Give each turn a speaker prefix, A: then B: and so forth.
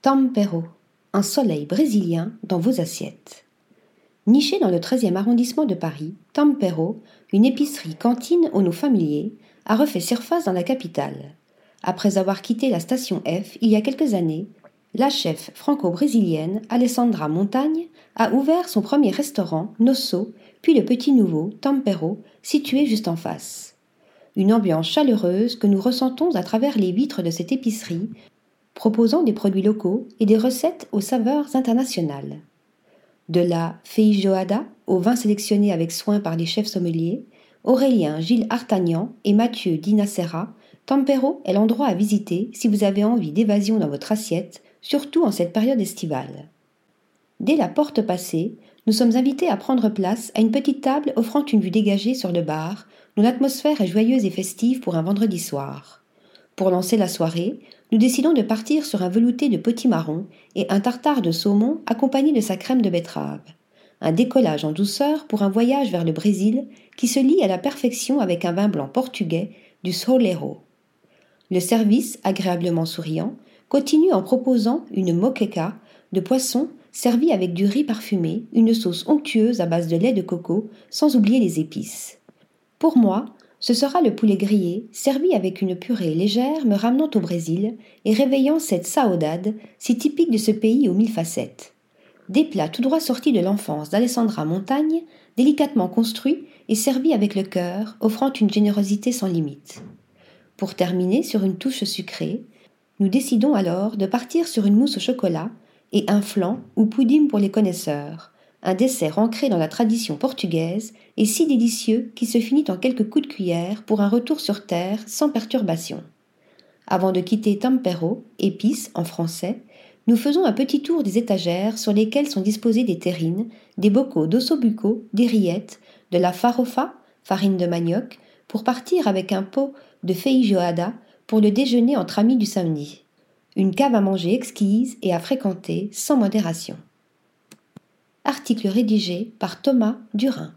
A: Tampero, un soleil brésilien dans vos assiettes. Niché dans le 13e arrondissement de Paris, Tampero, une épicerie cantine aux noms familiers, a refait surface dans la capitale. Après avoir quitté la station F il y a quelques années, la chef franco-brésilienne Alessandra Montagne a ouvert son premier restaurant, Nosso, puis le petit nouveau, Tampero, situé juste en face. Une ambiance chaleureuse que nous ressentons à travers les vitres de cette épicerie, proposant des produits locaux et des recettes aux saveurs internationales. De la feijoada au vin sélectionné avec soin par les chefs sommeliers, Aurélien Gilles Artagnan et Mathieu Dinacera, Tampero est l'endroit à visiter si vous avez envie d'évasion dans votre assiette surtout en cette période estivale. Dès la porte passée, nous sommes invités à prendre place à une petite table offrant une vue dégagée sur le bar, dont l'atmosphère est joyeuse et festive pour un vendredi soir. Pour lancer la soirée, nous décidons de partir sur un velouté de potimarron et un tartare de saumon accompagné de sa crème de betterave. Un décollage en douceur pour un voyage vers le Brésil qui se lie à la perfection avec un vin blanc portugais du Solero. Le service, agréablement souriant, continue en proposant une moqueca de poisson servie avec du riz parfumé, une sauce onctueuse à base de lait de coco, sans oublier les épices. Pour moi, ce sera le poulet grillé, servi avec une purée légère me ramenant au Brésil et réveillant cette saudade si typique de ce pays aux mille facettes. Des plats tout droit sortis de l'enfance d'Alessandra Montagne, délicatement construits et servis avec le cœur, offrant une générosité sans limite. Pour terminer sur une touche sucrée, nous décidons alors de partir sur une mousse au chocolat et un flan ou pudding pour les connaisseurs, un dessert ancré dans la tradition portugaise et si délicieux qui se finit en quelques coups de cuillère pour un retour sur terre sans perturbation. Avant de quitter Tampero, épices en français, nous faisons un petit tour des étagères sur lesquelles sont disposées des terrines, des bocaux d'ossobuco, des rillettes, de la farofa, farine de manioc, pour partir avec un pot de feijoada pour le déjeuner entre amis du samedi. Une cave à manger exquise et à fréquenter sans modération. Article rédigé par Thomas Durin.